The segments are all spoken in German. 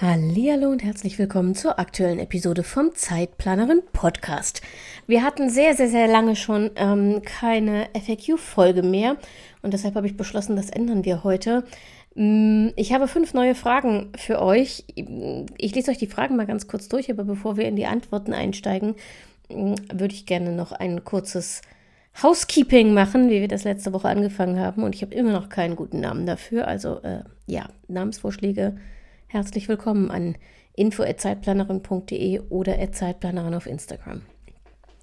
Hallo und herzlich willkommen zur aktuellen Episode vom Zeitplanerin Podcast. Wir hatten sehr, sehr, sehr lange schon ähm, keine FAQ-Folge mehr und deshalb habe ich beschlossen, das ändern wir heute. Mm, ich habe fünf neue Fragen für euch. Ich lese euch die Fragen mal ganz kurz durch, aber bevor wir in die Antworten einsteigen, mm, würde ich gerne noch ein kurzes Housekeeping machen, wie wir das letzte Woche angefangen haben. Und ich habe immer noch keinen guten Namen dafür. Also äh, ja, Namensvorschläge herzlich willkommen an info.zeitplanerin.de oder Zeitplanerin auf Instagram.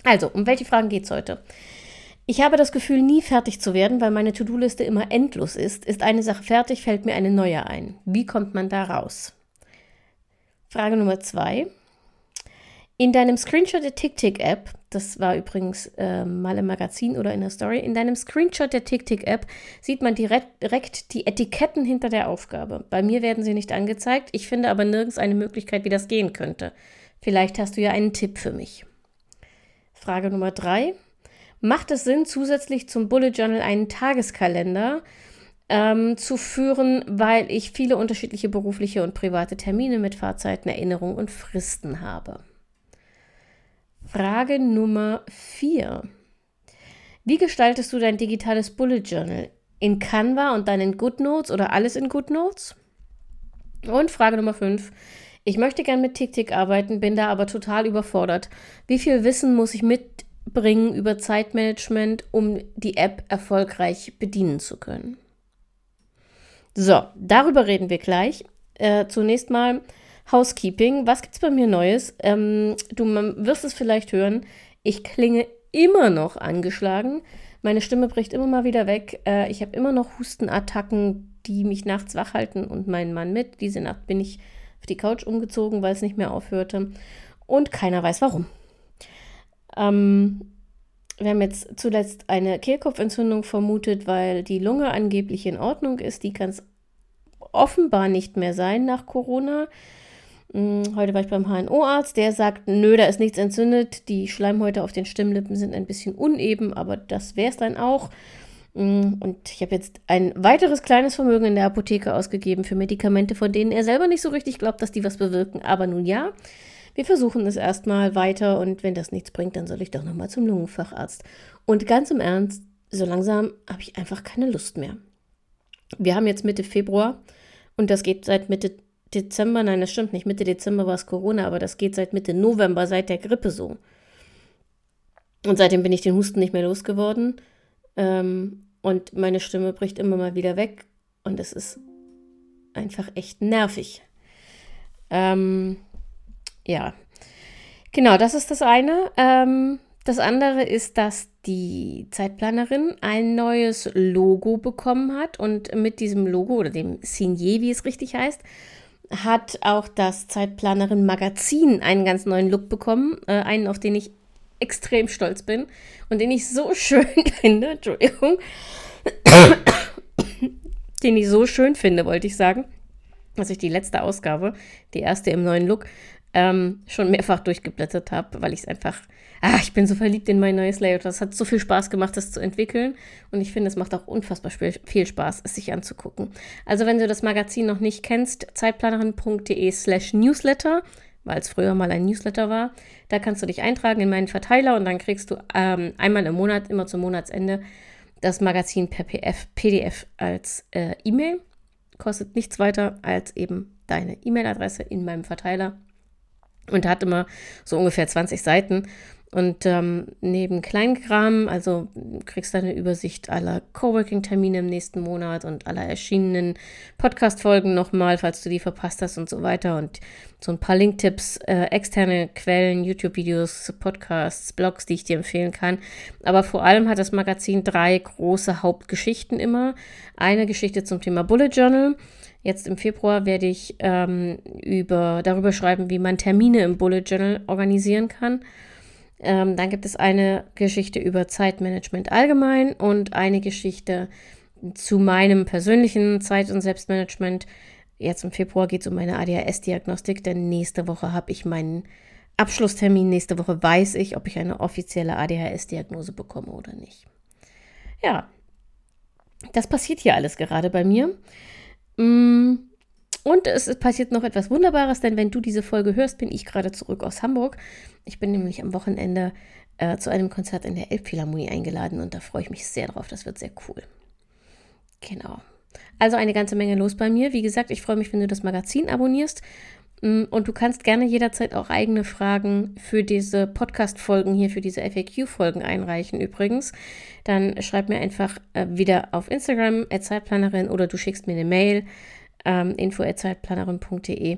Also, um welche Fragen geht es heute? Ich habe das Gefühl, nie fertig zu werden, weil meine To-Do-Liste immer endlos ist. Ist eine Sache fertig, fällt mir eine neue ein. Wie kommt man da raus? Frage Nummer zwei. In deinem Screenshot der TickTick-App, das war übrigens äh, mal im Magazin oder in der Story, in deinem Screenshot der TickTick-App sieht man direkt, die Etiketten hinter der Aufgabe. Bei mir werden sie nicht angezeigt, ich finde aber nirgends eine Möglichkeit, wie das gehen könnte. Vielleicht hast du ja einen Tipp für mich. Frage Nummer drei. Macht es Sinn, zusätzlich zum Bullet Journal einen Tageskalender ähm, zu führen, weil ich viele unterschiedliche berufliche und private Termine mit Fahrzeiten, Erinnerungen und Fristen habe? Frage Nummer 4. Wie gestaltest du dein digitales Bullet Journal? In Canva und dann in GoodNotes oder alles in GoodNotes? Und Frage Nummer 5. Ich möchte gern mit TickTick arbeiten, bin da aber total überfordert. Wie viel Wissen muss ich mitbringen über Zeitmanagement, um die App erfolgreich bedienen zu können? So, darüber reden wir gleich. Äh, zunächst mal Housekeeping. Was gibt es bei mir Neues? Ähm, du wirst es vielleicht hören. Ich klinge immer noch angeschlagen. Meine Stimme bricht immer mal wieder weg. Äh, ich habe immer noch Hustenattacken, die mich nachts wach halten und meinen Mann mit. Diese Nacht bin ich auf die Couch umgezogen, weil es nicht mehr aufhörte. Und keiner weiß warum. Ähm, wir haben jetzt zuletzt eine Kehlkopfentzündung vermutet, weil die Lunge angeblich in Ordnung ist. Die kann es offenbar nicht mehr sein nach Corona. Hm, heute war ich beim HNO-Arzt, der sagt, nö, da ist nichts entzündet. Die Schleimhäute auf den Stimmlippen sind ein bisschen uneben, aber das wäre es dann auch. Hm, und ich habe jetzt ein weiteres kleines Vermögen in der Apotheke ausgegeben für Medikamente, von denen er selber nicht so richtig glaubt, dass die was bewirken. Aber nun ja, wir versuchen es erstmal weiter und wenn das nichts bringt, dann soll ich doch nochmal zum Lungenfacharzt. Und ganz im Ernst, so langsam habe ich einfach keine Lust mehr. Wir haben jetzt Mitte Februar und das geht seit Mitte Dezember, nein, das stimmt nicht. Mitte Dezember war es Corona, aber das geht seit Mitte November, seit der Grippe so. Und seitdem bin ich den Husten nicht mehr losgeworden. Ähm, und meine Stimme bricht immer mal wieder weg. Und es ist einfach echt nervig. Ähm, ja. Genau, das ist das eine. Ähm, das andere ist, dass die Zeitplanerin ein neues Logo bekommen hat und mit diesem Logo oder dem Signet, wie es richtig heißt, hat auch das Zeitplanerin Magazin einen ganz neuen Look bekommen. Äh, einen, auf den ich extrem stolz bin und den ich so schön finde. Entschuldigung. den ich so schön finde, wollte ich sagen, dass ich die letzte Ausgabe, die erste im neuen Look, ähm, schon mehrfach durchgeblättert habe, weil ich es einfach, ah, ich bin so verliebt in mein neues Layout. Das hat so viel Spaß gemacht, das zu entwickeln. Und ich finde, es macht auch unfassbar viel Spaß, es sich anzugucken. Also, wenn du das Magazin noch nicht kennst, zeitplanerin.de slash newsletter, weil es früher mal ein Newsletter war, da kannst du dich eintragen in meinen Verteiler und dann kriegst du ähm, einmal im Monat, immer zum Monatsende, das Magazin per PF, PDF als äh, E-Mail. Kostet nichts weiter als eben deine E-Mail-Adresse in meinem Verteiler und hat immer so ungefähr 20 Seiten. Und ähm, neben Kleinkram, also kriegst du eine Übersicht aller Coworking-Termine im nächsten Monat und aller erschienenen Podcast-Folgen nochmal, falls du die verpasst hast und so weiter. Und so ein paar Link-Tipps, äh, externe Quellen, YouTube-Videos, Podcasts, Blogs, die ich dir empfehlen kann. Aber vor allem hat das Magazin drei große Hauptgeschichten immer. Eine Geschichte zum Thema Bullet Journal Jetzt im Februar werde ich ähm, über, darüber schreiben, wie man Termine im Bullet Journal organisieren kann. Ähm, dann gibt es eine Geschichte über Zeitmanagement allgemein und eine Geschichte zu meinem persönlichen Zeit- und Selbstmanagement. Jetzt im Februar geht es um meine ADHS-Diagnostik, denn nächste Woche habe ich meinen Abschlusstermin. Nächste Woche weiß ich, ob ich eine offizielle ADHS-Diagnose bekomme oder nicht. Ja, das passiert hier alles gerade bei mir. Mm, und es passiert noch etwas Wunderbares, denn wenn du diese Folge hörst, bin ich gerade zurück aus Hamburg. Ich bin nämlich am Wochenende äh, zu einem Konzert in der Elbphilharmonie eingeladen und da freue ich mich sehr drauf. Das wird sehr cool. Genau. Also eine ganze Menge los bei mir. Wie gesagt, ich freue mich, wenn du das Magazin abonnierst. Mm, und du kannst gerne jederzeit auch eigene Fragen für diese Podcast-Folgen hier, für diese FAQ-Folgen einreichen übrigens. Dann schreib mir einfach äh, wieder auf Instagram, Zeitplanerin, oder du schickst mir eine Mail, ähm, info.zeitplanerin.de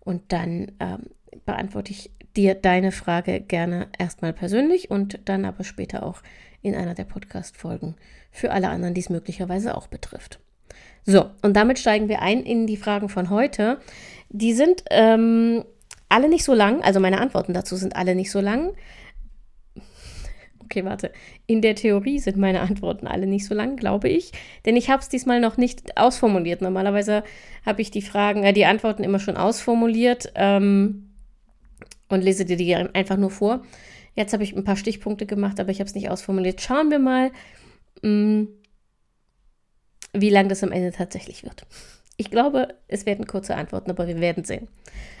und dann ähm, beantworte ich dir deine Frage gerne erstmal persönlich und dann aber später auch in einer der Podcast-Folgen für alle anderen, die es möglicherweise auch betrifft. So, und damit steigen wir ein in die Fragen von heute. Die sind ähm, alle nicht so lang, also meine Antworten dazu sind alle nicht so lang. Okay, warte. In der Theorie sind meine Antworten alle nicht so lang, glaube ich. Denn ich habe es diesmal noch nicht ausformuliert. Normalerweise habe ich die Fragen, äh, die Antworten immer schon ausformuliert ähm, und lese dir die einfach nur vor. Jetzt habe ich ein paar Stichpunkte gemacht, aber ich habe es nicht ausformuliert. Schauen wir mal. Mh, mm, wie lang das am Ende tatsächlich wird. Ich glaube, es werden kurze Antworten, aber wir werden sehen.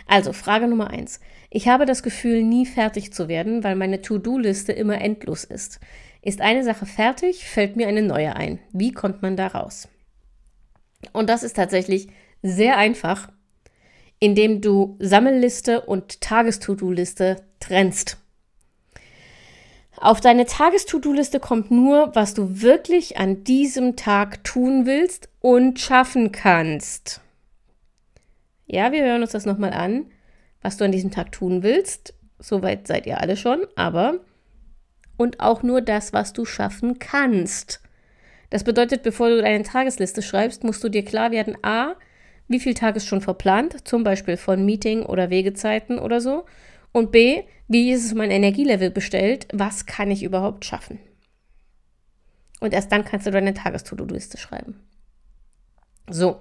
Also, Frage Nummer eins. Ich habe das Gefühl, nie fertig zu werden, weil meine To-Do-Liste immer endlos ist. Ist eine Sache fertig, fällt mir eine neue ein. Wie kommt man da raus? Und das ist tatsächlich sehr einfach, indem du Sammelliste und Tages-To-Do-Liste trennst. Auf deine Tages-To-Do-Liste kommt nur, was du wirklich an diesem Tag tun willst und schaffen kannst. Ja, wir hören uns das nochmal an, was du an diesem Tag tun willst. Soweit seid ihr alle schon, aber und auch nur das, was du schaffen kannst. Das bedeutet, bevor du deine Tagesliste schreibst, musst du dir klar werden, a, wie viel Tag ist schon verplant, zum Beispiel von Meeting oder Wegezeiten oder so. Und B, wie ist es mein Energielevel bestellt? Was kann ich überhaupt schaffen? Und erst dann kannst du deine Tagestodo-Liste schreiben. So.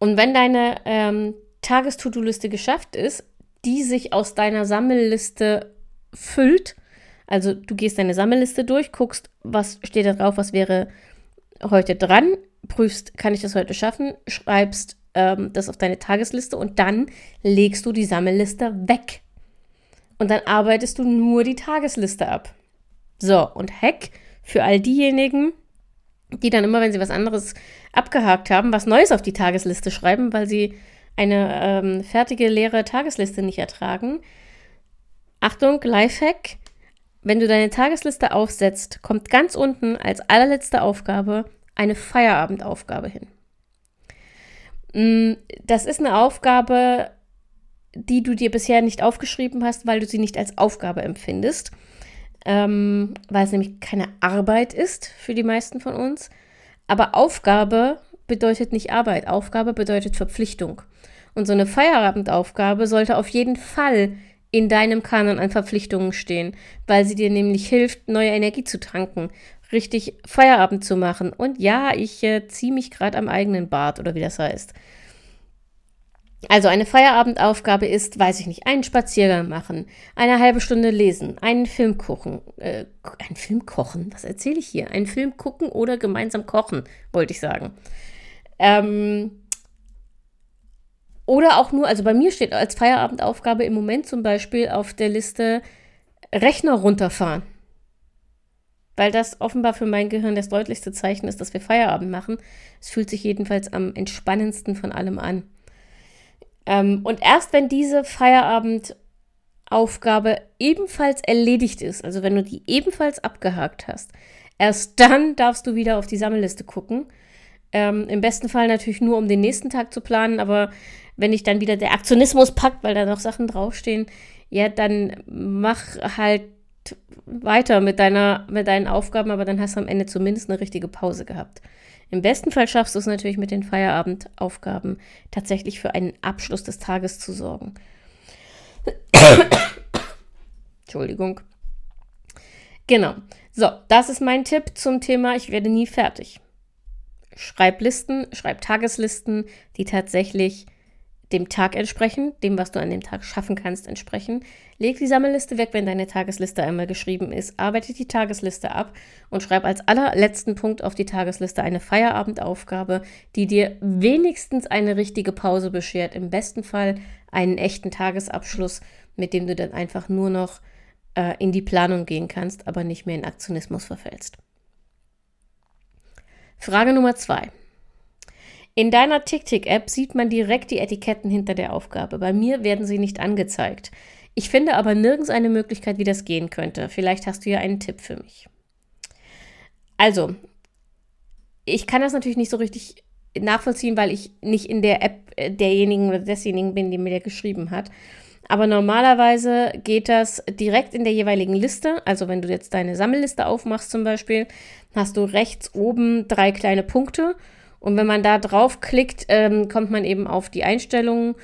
Und wenn deine ähm, Tagestodo-Liste geschafft ist, die sich aus deiner Sammelliste füllt, also du gehst deine Sammelliste durch, guckst, was steht da drauf, was wäre heute dran, prüfst, kann ich das heute schaffen, schreibst ähm, das auf deine Tagesliste und dann legst du die Sammelliste weg. Und dann arbeitest du nur die Tagesliste ab. So, und Hack für all diejenigen, die dann immer, wenn sie was anderes abgehakt haben, was Neues auf die Tagesliste schreiben, weil sie eine ähm, fertige leere Tagesliste nicht ertragen. Achtung, Lifehack. Wenn du deine Tagesliste aufsetzt, kommt ganz unten als allerletzte Aufgabe eine Feierabendaufgabe hin. Mm, das ist eine Aufgabe, die du dir bisher nicht aufgeschrieben hast, weil du sie nicht als Aufgabe empfindest, ähm, weil es nämlich keine Arbeit ist für die meisten von uns. Aber Aufgabe bedeutet nicht Arbeit, Aufgabe bedeutet Verpflichtung. Und so eine Feierabendaufgabe sollte auf jeden Fall in deinem Kanon an Verpflichtungen stehen, weil sie dir nämlich hilft, neue Energie zu tanken, richtig Feierabend zu machen. Und ja, ich äh, ziehe mich gerade am eigenen Bart oder wie das heißt. Also eine Feierabendaufgabe ist, weiß ich nicht, einen Spaziergang machen, eine halbe Stunde lesen, einen Film kochen, äh, einen Film kochen, was erzähle ich hier? Einen Film gucken oder gemeinsam kochen, wollte ich sagen. Ähm, oder auch nur, also bei mir steht als Feierabendaufgabe im Moment zum Beispiel auf der Liste Rechner runterfahren. Weil das offenbar für mein Gehirn das deutlichste Zeichen ist, dass wir Feierabend machen. Es fühlt sich jedenfalls am entspannendsten von allem an. Ähm, und erst wenn diese Feierabendaufgabe ebenfalls erledigt ist, also wenn du die ebenfalls abgehakt hast, erst dann darfst du wieder auf die Sammelliste gucken. Ähm, Im besten Fall natürlich nur, um den nächsten Tag zu planen, aber wenn dich dann wieder der Aktionismus packt, weil da noch Sachen draufstehen, ja, dann mach halt weiter mit, deiner, mit deinen Aufgaben, aber dann hast du am Ende zumindest eine richtige Pause gehabt. Im besten Fall schaffst du es natürlich mit den Feierabendaufgaben tatsächlich für einen Abschluss des Tages zu sorgen. Entschuldigung. Genau. So, das ist mein Tipp zum Thema Ich werde nie fertig. Schreib Listen, schreib Tageslisten, die tatsächlich dem Tag entsprechen, dem, was du an dem Tag schaffen kannst, entsprechen. Leg die Sammelliste weg, wenn deine Tagesliste einmal geschrieben ist. Arbeite die Tagesliste ab und schreib als allerletzten Punkt auf die Tagesliste eine Feierabendaufgabe, die dir wenigstens eine richtige Pause beschert. Im besten Fall einen echten Tagesabschluss, mit dem du dann einfach nur noch äh, in die Planung gehen kannst, aber nicht mehr in Aktionismus verfällst. Frage Nummer zwei. In deiner TickTick-App sieht man direkt die Etiketten hinter der Aufgabe. Bei mir werden sie nicht angezeigt. Ich finde aber nirgends eine Möglichkeit, wie das gehen könnte. Vielleicht hast du ja einen Tipp für mich. Also, ich kann das natürlich nicht so richtig nachvollziehen, weil ich nicht in der App äh, derjenigen oder desjenigen bin, die mir der geschrieben hat. Aber normalerweise geht das direkt in der jeweiligen Liste. Also wenn du jetzt deine Sammelliste aufmachst zum Beispiel, hast du rechts oben drei kleine Punkte. Und wenn man da draufklickt, ähm, kommt man eben auf die Einstellungen.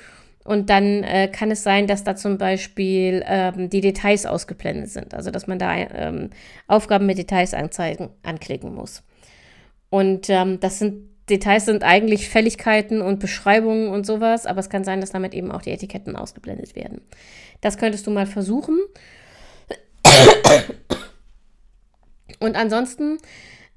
Und dann äh, kann es sein, dass da zum Beispiel ähm, die Details ausgeblendet sind. Also dass man da ähm, Aufgaben mit Details anzeigen, anklicken muss. Und ähm, das sind Details sind eigentlich Fälligkeiten und Beschreibungen und sowas, aber es kann sein, dass damit eben auch die Etiketten ausgeblendet werden. Das könntest du mal versuchen. Und ansonsten,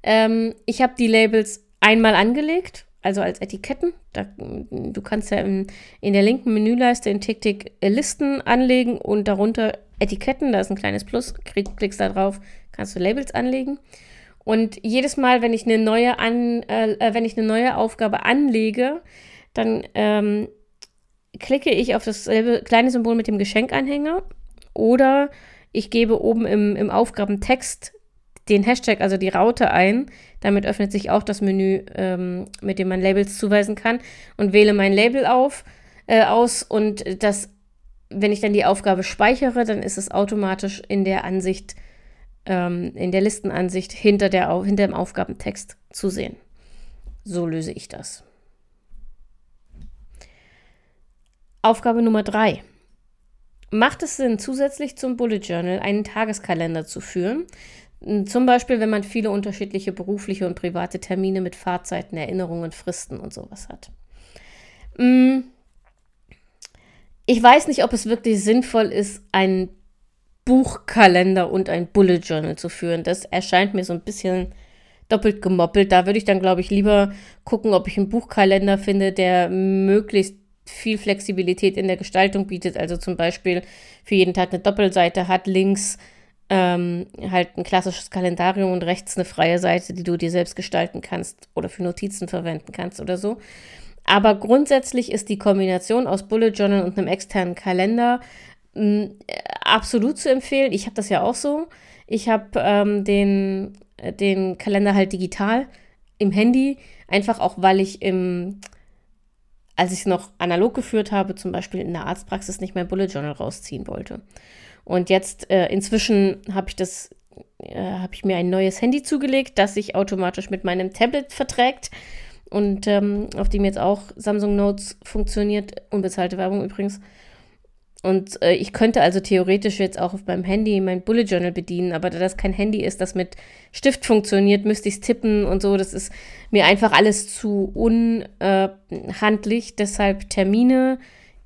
ähm, ich habe die Labels einmal angelegt, also als Etiketten. Da, du kannst ja in, in der linken Menüleiste in TickTick Listen anlegen und darunter Etiketten, da ist ein kleines Plus, klick, klickst da drauf, kannst du Labels anlegen. Und jedes Mal, wenn ich eine neue, an, äh, äh, wenn ich eine neue Aufgabe anlege, dann ähm, klicke ich auf dasselbe kleine Symbol mit dem Geschenkanhänger oder ich gebe oben im, im Aufgabentext den Hashtag, also die Raute ein. Damit öffnet sich auch das Menü, ähm, mit dem man Labels zuweisen kann und wähle mein Label auf, äh, aus und das, wenn ich dann die Aufgabe speichere, dann ist es automatisch in der Ansicht ähm, in der Listenansicht hinter, der, hinter dem Aufgabentext zu sehen. So löse ich das. Aufgabe Nummer drei. Macht es Sinn, zusätzlich zum Bullet Journal einen Tageskalender zu führen? Zum Beispiel, wenn man viele unterschiedliche berufliche und private Termine mit Fahrzeiten, Erinnerungen, Fristen und sowas hat. Mm. Ich weiß nicht, ob es wirklich sinnvoll ist, einen Buchkalender und ein Bullet Journal zu führen. Das erscheint mir so ein bisschen doppelt gemoppelt. Da würde ich dann, glaube ich, lieber gucken, ob ich einen Buchkalender finde, der möglichst viel Flexibilität in der Gestaltung bietet. Also zum Beispiel für jeden Tag eine Doppelseite hat, links ähm, halt ein klassisches Kalendarium und rechts eine freie Seite, die du dir selbst gestalten kannst oder für Notizen verwenden kannst oder so. Aber grundsätzlich ist die Kombination aus Bullet Journal und einem externen Kalender mh, absolut zu empfehlen. Ich habe das ja auch so. Ich habe ähm, den, äh, den Kalender halt digital im Handy, einfach auch, weil ich im, als ich es noch analog geführt habe, zum Beispiel in der Arztpraxis nicht mein Bullet Journal rausziehen wollte. Und jetzt äh, inzwischen habe ich das, äh, habe ich mir ein neues Handy zugelegt, das sich automatisch mit meinem Tablet verträgt und ähm, auf dem jetzt auch Samsung Notes funktioniert, unbezahlte Werbung übrigens. Und äh, ich könnte also theoretisch jetzt auch auf meinem Handy mein Bullet Journal bedienen, aber da das kein Handy ist, das mit Stift funktioniert, müsste ich es tippen und so. Das ist mir einfach alles zu unhandlich. Deshalb Termine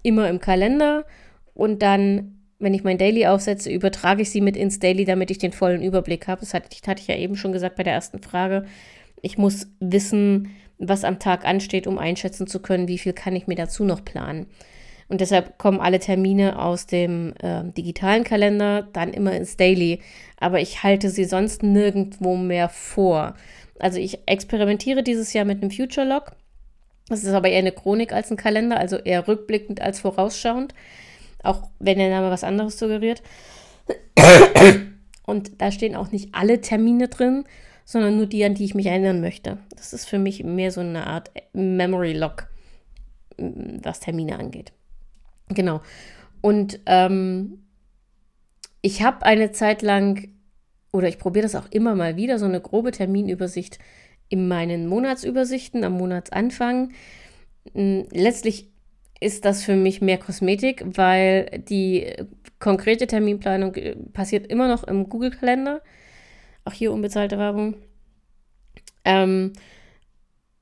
immer im Kalender und dann, wenn ich mein Daily aufsetze, übertrage ich sie mit ins Daily, damit ich den vollen Überblick habe. Das hatte, hatte ich ja eben schon gesagt bei der ersten Frage. Ich muss wissen, was am Tag ansteht, um einschätzen zu können, wie viel kann ich mir dazu noch planen. Und deshalb kommen alle Termine aus dem äh, digitalen Kalender dann immer ins Daily. Aber ich halte sie sonst nirgendwo mehr vor. Also ich experimentiere dieses Jahr mit einem Future Log. Das ist aber eher eine Chronik als ein Kalender, also eher rückblickend als vorausschauend. Auch wenn der Name was anderes suggeriert. Und da stehen auch nicht alle Termine drin, sondern nur die, an die ich mich erinnern möchte. Das ist für mich mehr so eine Art Memory Log, was Termine angeht. Genau. Und ähm, ich habe eine Zeit lang, oder ich probiere das auch immer mal wieder, so eine grobe Terminübersicht in meinen Monatsübersichten am Monatsanfang. Hm, letztlich ist das für mich mehr Kosmetik, weil die konkrete Terminplanung äh, passiert immer noch im Google-Kalender. Auch hier unbezahlte Werbung. Ähm,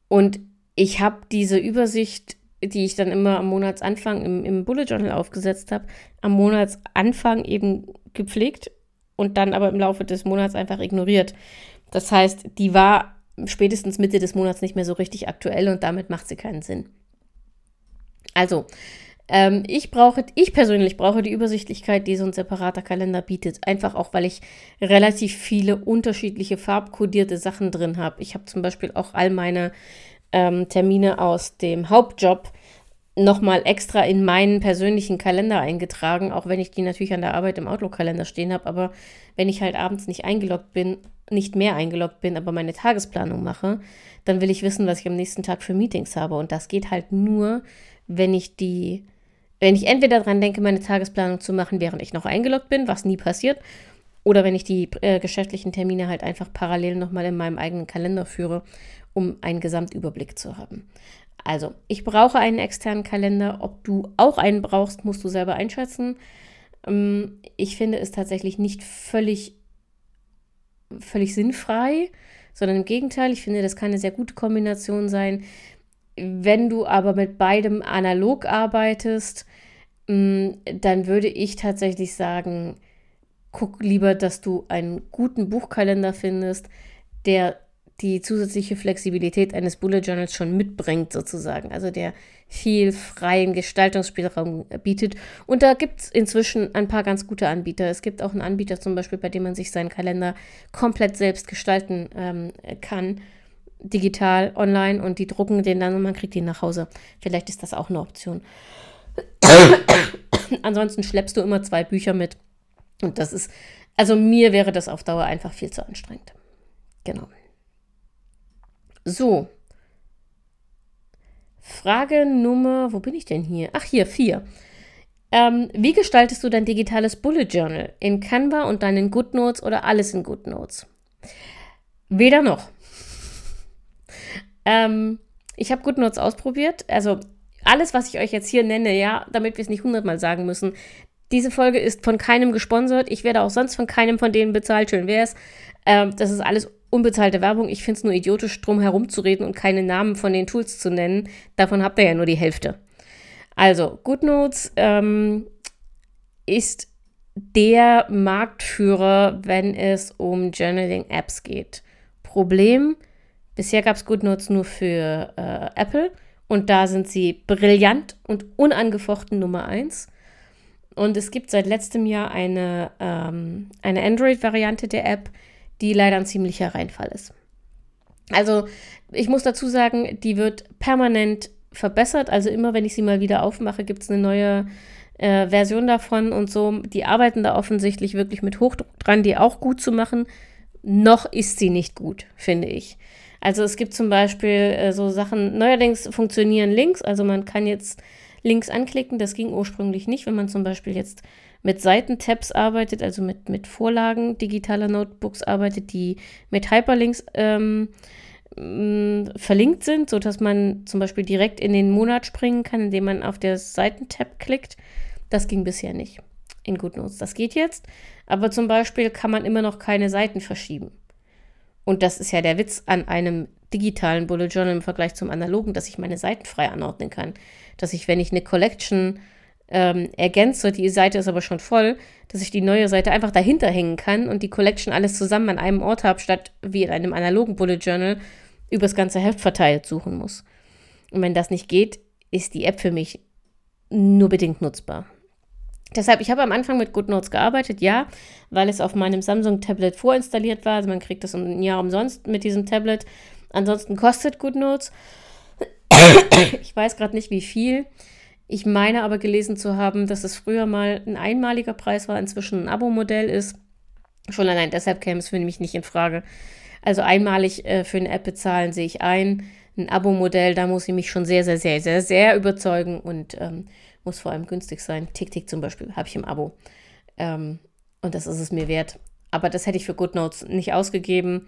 und ich habe diese Übersicht, die ich dann immer am Monatsanfang im, im Bullet Journal aufgesetzt habe, am Monatsanfang eben gepflegt und dann aber im Laufe des Monats einfach ignoriert. Das heißt, die war spätestens Mitte des Monats nicht mehr so richtig aktuell und damit macht sie keinen Sinn. Also, ähm, ich brauche, ich persönlich brauche die Übersichtlichkeit, die so ein separater Kalender bietet. Einfach auch, weil ich relativ viele unterschiedliche farbkodierte Sachen drin habe. Ich habe zum Beispiel auch all meine ähm, Termine aus dem Hauptjob nochmal extra in meinen persönlichen Kalender eingetragen, auch wenn ich die natürlich an der Arbeit im Outlook-Kalender stehen habe. Aber wenn ich halt abends nicht eingeloggt bin, nicht mehr eingeloggt bin, aber meine Tagesplanung mache, dann will ich wissen, was ich am nächsten Tag für Meetings habe. Und das geht halt nur, wenn ich die wenn ich entweder daran denke, meine Tagesplanung zu machen, während ich noch eingeloggt bin, was nie passiert, oder wenn ich die äh, geschäftlichen Termine halt einfach parallel nochmal in meinem eigenen Kalender führe, um einen Gesamtüberblick zu haben. Also, ich brauche einen externen Kalender. Ob du auch einen brauchst, musst du selber einschätzen. Ähm, ich finde es tatsächlich nicht völlig, völlig sinnfrei, sondern im Gegenteil, ich finde, das kann eine sehr gute Kombination sein, wenn du aber mit beidem analog arbeitest, mm, dann würde ich tatsächlich sagen, guck lieber, dass du einen guten Buchkalender findest, der die zusätzliche Flexibilität eines Bullet Journals schon mitbringt, sozusagen. Also der viel freien Gestaltungsspielraum bietet. Und da gibt es inzwischen ein paar ganz gute Anbieter. Es gibt auch einen Anbieter zum Beispiel, bei dem man sich seinen Kalender komplett selbst gestalten ähm, kann digital online und die drucken den dann und man kriegt ihn nach Hause. Vielleicht ist das auch eine Option. Ansonsten schleppst du immer zwei Bücher mit. Und das ist, also mir wäre das auf Dauer einfach viel zu anstrengend. Genau. So. Frage Nummer, wo bin ich denn hier? Ach, hier, vier. Ähm, wie gestaltest du dein digitales Bullet Journal? In Canva und dann in GoodNotes oder alles in GoodNotes? Weder noch. Ähm, ich habe GoodNotes ausprobiert. Also alles, was ich euch jetzt hier nenne, ja, damit wir es nicht hundertmal sagen müssen. Diese Folge ist von keinem gesponsert. Ich werde auch sonst von keinem von denen bezahlt. Schön wäre es. Ähm, das ist alles unbezahlte Werbung. Ich finde es nur idiotisch, drum herumzureden und keine Namen von den Tools zu nennen. Davon habt ihr ja nur die Hälfte. Also, GoodNotes ähm, ist der Marktführer, wenn es um Journaling-Apps geht. Problem, Bisher gab es GoodNotes nur für äh, Apple und da sind sie brillant und unangefochten Nummer 1. Und es gibt seit letztem Jahr eine, ähm, eine Android-Variante der App, die leider ein ziemlicher Reinfall ist. Also ich muss dazu sagen, die wird permanent verbessert. Also immer wenn ich sie mal wieder aufmache, gibt es eine neue äh, Version davon und so. Die arbeiten da offensichtlich wirklich mit Hochdruck dran, die auch gut zu machen. Noch ist sie nicht gut, finde ich. Also es gibt zum Beispiel äh, so Sachen, neuerdings funktionieren Links, also man kann jetzt Links anklicken, das ging ursprünglich nicht, wenn man zum Beispiel jetzt mit Seitentabs arbeitet, also mit, mit Vorlagen digitaler Notebooks arbeitet, die mit Hyperlinks ähm, verlinkt sind, sodass man zum Beispiel direkt in den Monat springen kann, indem man auf der Seitentab klickt. Das ging bisher nicht in GoodNotes. Das geht jetzt, aber zum Beispiel kann man immer noch keine Seiten verschieben. Und das ist ja der Witz an einem digitalen Bullet Journal im Vergleich zum analogen, dass ich meine Seiten frei anordnen kann. Dass ich, wenn ich eine Collection ähm, ergänze, die Seite ist aber schon voll, dass ich die neue Seite einfach dahinter hängen kann und die Collection alles zusammen an einem Ort habe, statt wie in einem analogen Bullet Journal übers ganze Heft verteilt suchen muss. Und wenn das nicht geht, ist die App für mich nur bedingt nutzbar. Deshalb, ich habe am Anfang mit GoodNotes gearbeitet, ja, weil es auf meinem Samsung-Tablet vorinstalliert war. Also man kriegt das ein Jahr umsonst mit diesem Tablet. Ansonsten kostet GoodNotes. ich weiß gerade nicht, wie viel. Ich meine aber gelesen zu haben, dass es früher mal ein einmaliger Preis war, inzwischen ein Abo-Modell ist. Schon allein deshalb käme es für mich nicht in Frage. Also einmalig äh, für eine App bezahlen sehe ich ein. Ein Abo-Modell, da muss ich mich schon sehr, sehr, sehr, sehr, sehr überzeugen und ähm, muss vor allem günstig sein. TickTick zum Beispiel habe ich im Abo. Ähm, und das ist es mir wert. Aber das hätte ich für GoodNotes nicht ausgegeben.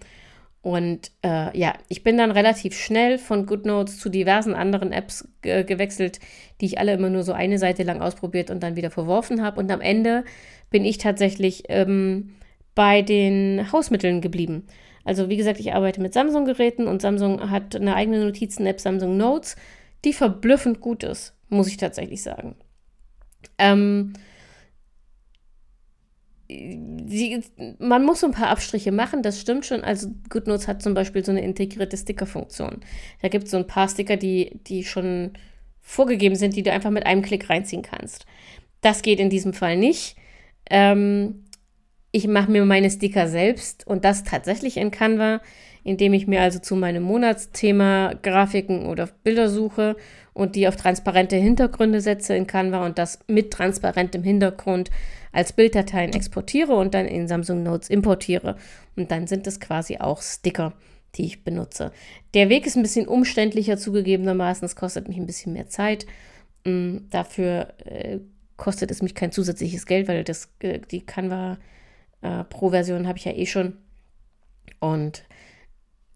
Und äh, ja, ich bin dann relativ schnell von GoodNotes zu diversen anderen Apps ge gewechselt, die ich alle immer nur so eine Seite lang ausprobiert und dann wieder verworfen habe. Und am Ende bin ich tatsächlich ähm, bei den Hausmitteln geblieben. Also wie gesagt, ich arbeite mit Samsung-Geräten und Samsung hat eine eigene Notizen-App, Samsung Notes, die verblüffend gut ist, muss ich tatsächlich sagen. Ähm, sie, man muss so ein paar Abstriche machen, das stimmt schon. Also GoodNotes hat zum Beispiel so eine integrierte Sticker-Funktion. Da gibt es so ein paar Sticker, die, die schon vorgegeben sind, die du einfach mit einem Klick reinziehen kannst. Das geht in diesem Fall nicht. Ähm, ich mache mir meine Sticker selbst und das tatsächlich in Canva, indem ich mir also zu meinem Monatsthema Grafiken oder Bilder suche und die auf transparente Hintergründe setze in Canva und das mit transparentem Hintergrund als Bilddateien exportiere und dann in Samsung Notes importiere. Und dann sind es quasi auch Sticker, die ich benutze. Der Weg ist ein bisschen umständlicher zugegebenermaßen. Es kostet mich ein bisschen mehr Zeit. Mm, dafür äh, kostet es mich kein zusätzliches Geld, weil das, äh, die Canva äh, Pro-Version habe ich ja eh schon. Und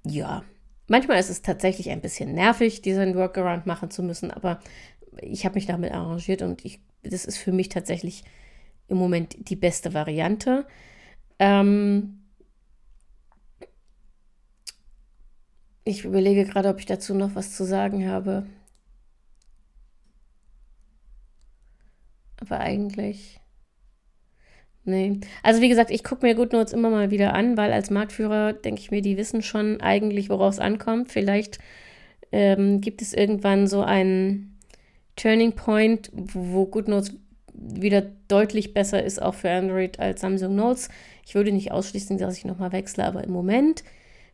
ja, manchmal ist es tatsächlich ein bisschen nervig, diesen Workaround machen zu müssen, aber ich habe mich damit arrangiert und ich, das ist für mich tatsächlich im Moment die beste Variante. Ähm ich überlege gerade, ob ich dazu noch was zu sagen habe. Aber eigentlich. Nee. Also wie gesagt, ich gucke mir GoodNotes immer mal wieder an, weil als Marktführer denke ich mir, die wissen schon eigentlich, worauf es ankommt. Vielleicht ähm, gibt es irgendwann so einen Turning Point, wo GoodNotes wieder deutlich besser ist, auch für Android als Samsung Notes. Ich würde nicht ausschließen, dass ich nochmal wechsle, aber im Moment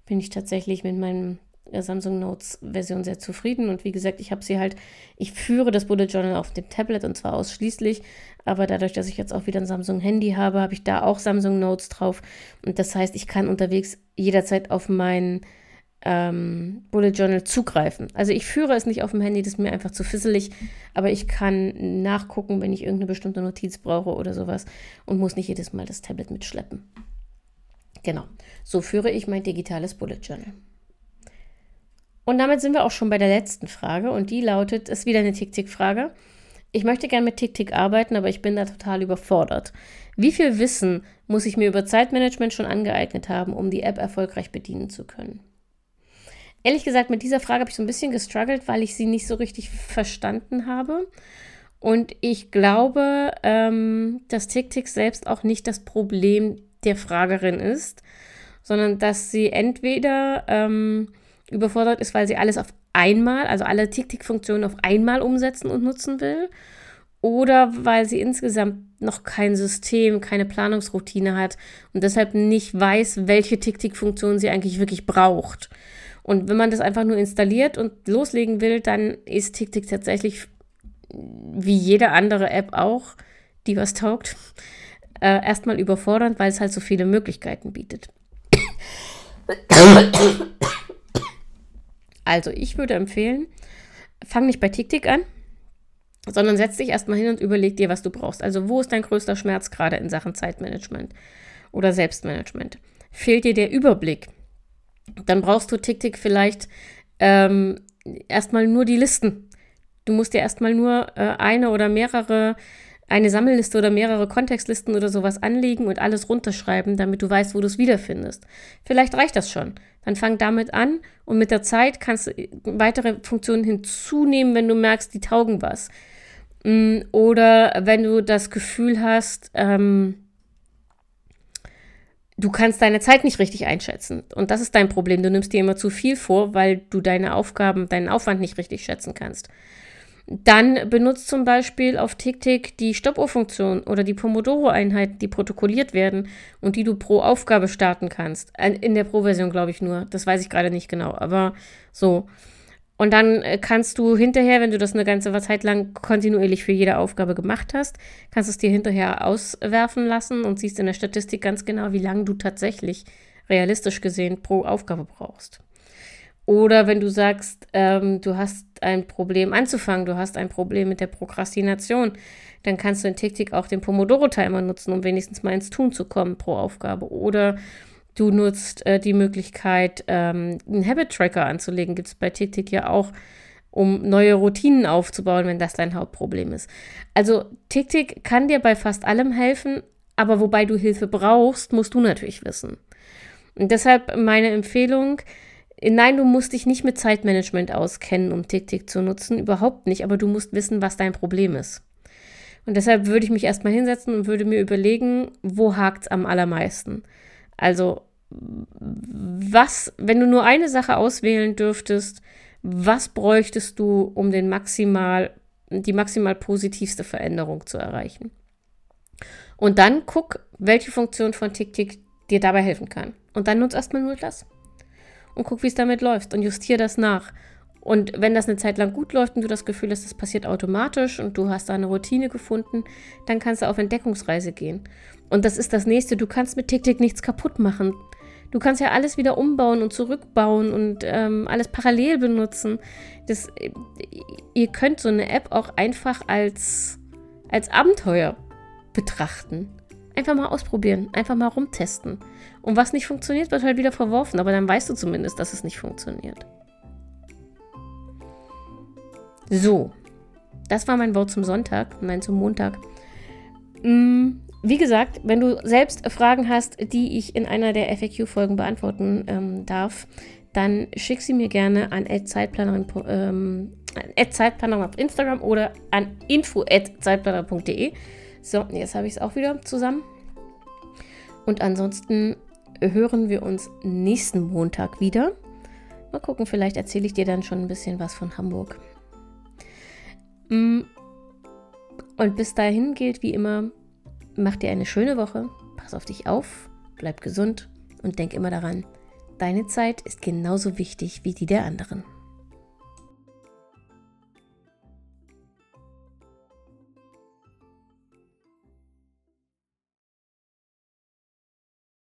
bin ich tatsächlich mit meinem äh, Samsung Notes Version sehr zufrieden. Und wie gesagt, ich habe sie halt, ich führe das Bullet Journal auf dem Tablet und zwar ausschließlich. Aber dadurch, dass ich jetzt auch wieder ein Samsung Handy habe, habe ich da auch Samsung Notes drauf. Und das heißt, ich kann unterwegs jederzeit auf mein ähm, Bullet Journal zugreifen. Also ich führe es nicht auf dem Handy, das ist mir einfach zu fisselig, aber ich kann nachgucken, wenn ich irgendeine bestimmte Notiz brauche oder sowas und muss nicht jedes Mal das Tablet mitschleppen. Genau, so führe ich mein digitales Bullet Journal. Und damit sind wir auch schon bei der letzten Frage und die lautet, ist wieder eine Tick-Tick-Frage. Ich möchte gerne mit Tick-Tick arbeiten, aber ich bin da total überfordert. Wie viel Wissen muss ich mir über Zeitmanagement schon angeeignet haben, um die App erfolgreich bedienen zu können? Ehrlich gesagt, mit dieser Frage habe ich so ein bisschen gestruggelt, weil ich sie nicht so richtig verstanden habe. Und ich glaube, ähm, dass TickTick selbst auch nicht das Problem der Fragerin ist, sondern dass sie entweder ähm, überfordert ist, weil sie alles auf einmal, also alle TickTick-Funktionen auf einmal umsetzen und nutzen will, oder weil sie insgesamt noch kein System, keine Planungsroutine hat und deshalb nicht weiß, welche TickTick-Funktion sie eigentlich wirklich braucht. Und wenn man das einfach nur installiert und loslegen will, dann ist TickTick tatsächlich wie jede andere App auch, die was taugt, äh, erstmal überfordernd, weil es halt so viele Möglichkeiten bietet. Also, ich würde empfehlen, fang nicht bei TickTick an, sondern setz dich erstmal hin und überleg dir, was du brauchst. Also, wo ist dein größter Schmerz gerade in Sachen Zeitmanagement oder Selbstmanagement? Fehlt dir der Überblick? Dann brauchst du TickTick vielleicht ähm, erstmal nur die Listen. Du musst dir erstmal nur äh, eine oder mehrere, eine Sammelliste oder mehrere Kontextlisten oder sowas anlegen und alles runterschreiben, damit du weißt, wo du es wiederfindest. Vielleicht reicht das schon. Dann fang damit an und mit der Zeit kannst du weitere Funktionen hinzunehmen, wenn du merkst, die taugen was. Mm, oder wenn du das Gefühl hast, ähm, du kannst deine Zeit nicht richtig einschätzen. Und das ist dein Problem. Du nimmst dir immer zu viel vor, weil du deine Aufgaben, deinen Aufwand nicht richtig schätzen kannst. Dann benutzt zum Beispiel auf TickTick die Stoppuhrfunktion oder die Pomodoro-Einheiten, die protokolliert werden und die du pro Aufgabe starten kannst. In der Pro-Version glaube ich nur. Das weiß ich gerade nicht genau. Aber so. Und dann äh, kannst du hinterher, wenn du das eine ganze Zeit lang kontinuierlich für jede Aufgabe gemacht hast, kannst du es dir hinterher auswerfen lassen und siehst in der Statistik ganz genau, wie lange du tatsächlich realistisch gesehen pro Aufgabe brauchst. Oder wenn du sagst, ähm, du hast ein Problem anzufangen, du hast ein Problem mit der Prokrastination, dann kannst du in TickTick auch den Pomodoro-Timer nutzen, um wenigstens mal ins Tun zu kommen pro Aufgabe. Oder Du nutzt äh, die Möglichkeit, ähm, einen Habit-Tracker anzulegen. Gibt es bei TikTok ja auch, um neue Routinen aufzubauen, wenn das dein Hauptproblem ist. Also TikTok kann dir bei fast allem helfen, aber wobei du Hilfe brauchst, musst du natürlich wissen. Und deshalb meine Empfehlung, nein, du musst dich nicht mit Zeitmanagement auskennen, um TikTok zu nutzen, überhaupt nicht, aber du musst wissen, was dein Problem ist. Und deshalb würde ich mich erstmal hinsetzen und würde mir überlegen, wo hakt es am allermeisten. Also, was, wenn du nur eine Sache auswählen dürftest, was bräuchtest du, um den maximal, die maximal positivste Veränderung zu erreichen? Und dann guck, welche Funktion von TikTok dir dabei helfen kann. Und dann nutz erstmal nur das. Und guck, wie es damit läuft und justier das nach. Und wenn das eine Zeit lang gut läuft und du das Gefühl hast, das passiert automatisch und du hast da eine Routine gefunden, dann kannst du auf Entdeckungsreise gehen. Und das ist das nächste. Du kannst mit TikTok nichts kaputt machen. Du kannst ja alles wieder umbauen und zurückbauen und ähm, alles parallel benutzen. Das, ihr könnt so eine App auch einfach als, als Abenteuer betrachten. Einfach mal ausprobieren, einfach mal rumtesten. Und was nicht funktioniert, wird halt wieder verworfen, aber dann weißt du zumindest, dass es nicht funktioniert. So, das war mein Wort zum Sonntag, nein, zum Montag. Mm, wie gesagt, wenn du selbst Fragen hast, die ich in einer der FAQ-Folgen beantworten ähm, darf, dann schick sie mir gerne an Zeitplanerin, ähm, Zeitplanerin auf Instagram oder an info.zeitplaner.de. So, jetzt habe ich es auch wieder zusammen. Und ansonsten hören wir uns nächsten Montag wieder. Mal gucken, vielleicht erzähle ich dir dann schon ein bisschen was von Hamburg. Mm. Und bis dahin gilt wie immer, mach dir eine schöne Woche, pass auf dich auf, bleib gesund und denk immer daran, deine Zeit ist genauso wichtig wie die der anderen.